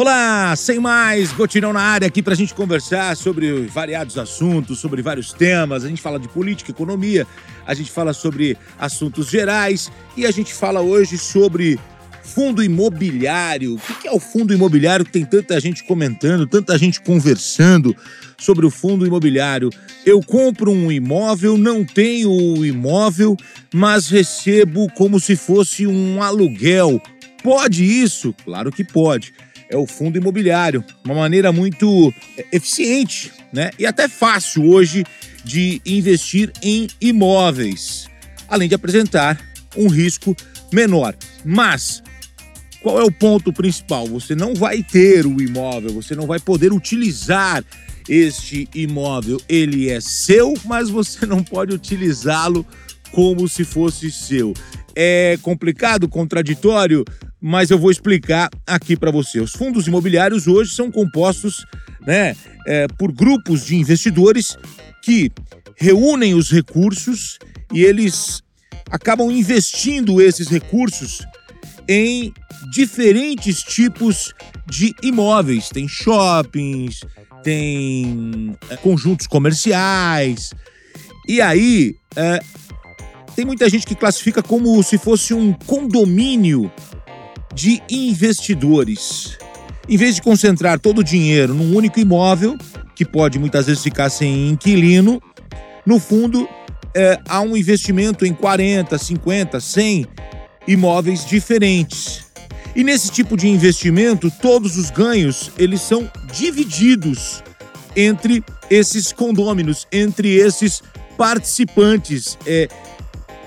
Olá, sem mais, Gotirão na área aqui para a gente conversar sobre variados assuntos, sobre vários temas. A gente fala de política, economia, a gente fala sobre assuntos gerais e a gente fala hoje sobre fundo imobiliário. O que é o fundo imobiliário que tem tanta gente comentando, tanta gente conversando sobre o fundo imobiliário? Eu compro um imóvel, não tenho o imóvel, mas recebo como se fosse um aluguel. Pode isso? Claro que pode é o fundo imobiliário. Uma maneira muito é, eficiente né? e até fácil hoje de investir em imóveis, além de apresentar um risco menor. Mas qual é o ponto principal? Você não vai ter o imóvel, você não vai poder utilizar este imóvel. Ele é seu, mas você não pode utilizá-lo como se fosse seu. É complicado, contraditório? Mas eu vou explicar aqui para você. Os fundos imobiliários hoje são compostos né, é, por grupos de investidores que reúnem os recursos e eles acabam investindo esses recursos em diferentes tipos de imóveis. Tem shoppings, tem é, conjuntos comerciais. E aí, é, tem muita gente que classifica como se fosse um condomínio de investidores. Em vez de concentrar todo o dinheiro num único imóvel, que pode muitas vezes ficar sem inquilino, no fundo é, há um investimento em 40, 50, 100 imóveis diferentes. E nesse tipo de investimento, todos os ganhos eles são divididos entre esses condôminos, entre esses participantes. É,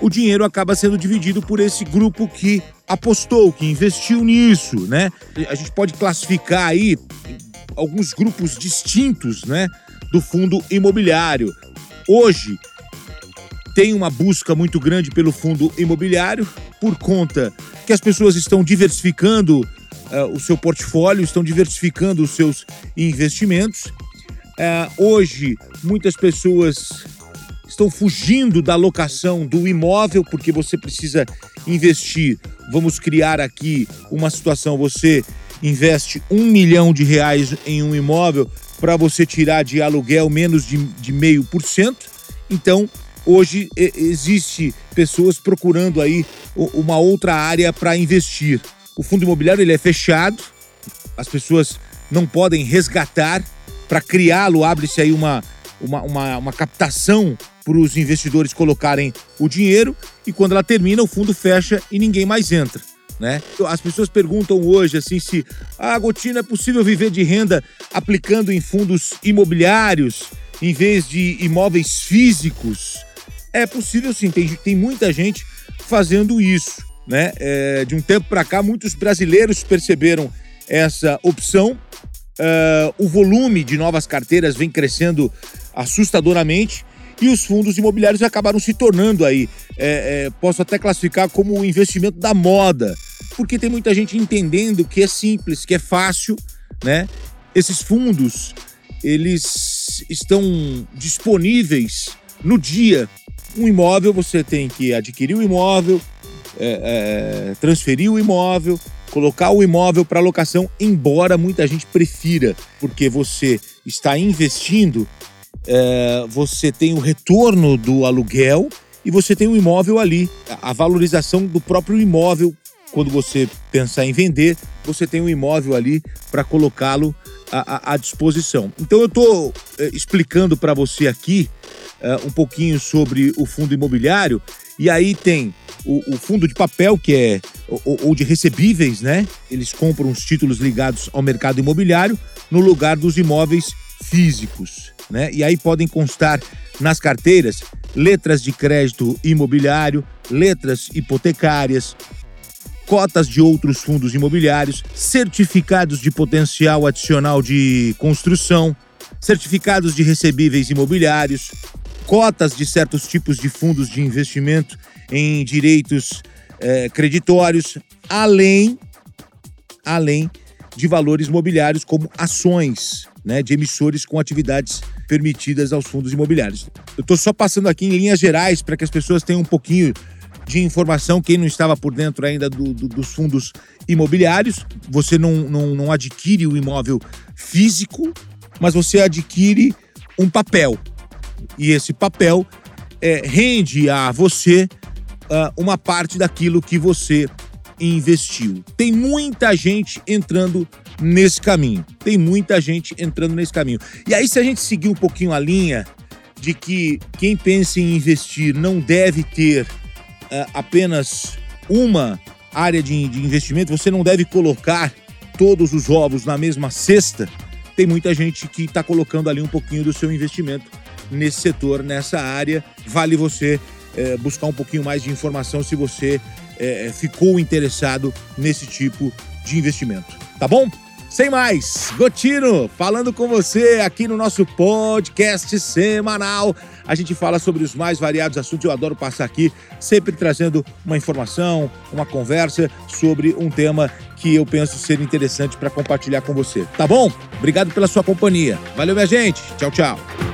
o dinheiro acaba sendo dividido por esse grupo que apostou, que investiu nisso, né? A gente pode classificar aí alguns grupos distintos, né, do fundo imobiliário. Hoje tem uma busca muito grande pelo fundo imobiliário por conta que as pessoas estão diversificando uh, o seu portfólio, estão diversificando os seus investimentos. Uh, hoje, muitas pessoas estão fugindo da locação do imóvel porque você precisa investir. Vamos criar aqui uma situação: você investe um milhão de reais em um imóvel para você tirar de aluguel menos de, meio por cento. Então, hoje existe pessoas procurando aí uma outra área para investir. O fundo imobiliário ele é fechado, as pessoas não podem resgatar. Para criá-lo, abre-se aí uma, uma, uma, uma captação para os investidores colocarem o dinheiro e quando ela termina, o fundo fecha e ninguém mais entra. Né? As pessoas perguntam hoje assim se a ah, Gotina é possível viver de renda aplicando em fundos imobiliários em vez de imóveis físicos. É possível sim, tem, tem muita gente fazendo isso. Né? É, de um tempo para cá, muitos brasileiros perceberam essa opção. Uh, o volume de novas carteiras vem crescendo assustadoramente e os fundos imobiliários acabaram se tornando aí, é, é, posso até classificar como o investimento da moda, porque tem muita gente entendendo que é simples, que é fácil, né? Esses fundos, eles estão disponíveis no dia. Um imóvel, você tem que adquirir o imóvel, é, é transferir o imóvel, colocar o imóvel para locação, embora muita gente prefira, porque você está investindo é, você tem o retorno do aluguel e você tem o imóvel ali, a valorização do próprio imóvel. Quando você pensar em vender, você tem um imóvel ali para colocá-lo à, disposição. Então eu estou é, explicando para você aqui é, um pouquinho sobre o fundo imobiliário e aí tem o, o, fundo de papel, que é ou, ou, de recebíveis, né? Eles compram os títulos ligados ao mercado imobiliário no lugar dos imóveis físicos né? E aí podem constar nas carteiras letras de crédito imobiliário, letras hipotecárias, cotas de outros fundos imobiliários, certificados de potencial adicional de construção, certificados de recebíveis imobiliários, cotas de certos tipos de fundos de investimento em direitos eh, creditórios, além, além de valores imobiliários como ações, né, de emissores com atividades permitidas aos fundos imobiliários. Eu estou só passando aqui em linhas gerais para que as pessoas tenham um pouquinho de informação, quem não estava por dentro ainda do, do, dos fundos imobiliários, você não, não, não adquire o imóvel físico, mas você adquire um papel. E esse papel é, rende a você uh, uma parte daquilo que você investiu. Tem muita gente entrando nesse caminho. Tem muita gente entrando nesse caminho. E aí, se a gente seguir um pouquinho a linha de que quem pensa em investir não deve ter uh, apenas uma área de, de investimento, você não deve colocar todos os ovos na mesma cesta. Tem muita gente que está colocando ali um pouquinho do seu investimento nesse setor, nessa área. Vale você é, buscar um pouquinho mais de informação se você é, ficou interessado nesse tipo de investimento. Tá bom? Sem mais, Gotino falando com você aqui no nosso podcast semanal. A gente fala sobre os mais variados assuntos. Eu adoro passar aqui, sempre trazendo uma informação, uma conversa sobre um tema que eu penso ser interessante para compartilhar com você. Tá bom? Obrigado pela sua companhia. Valeu, minha gente. Tchau, tchau.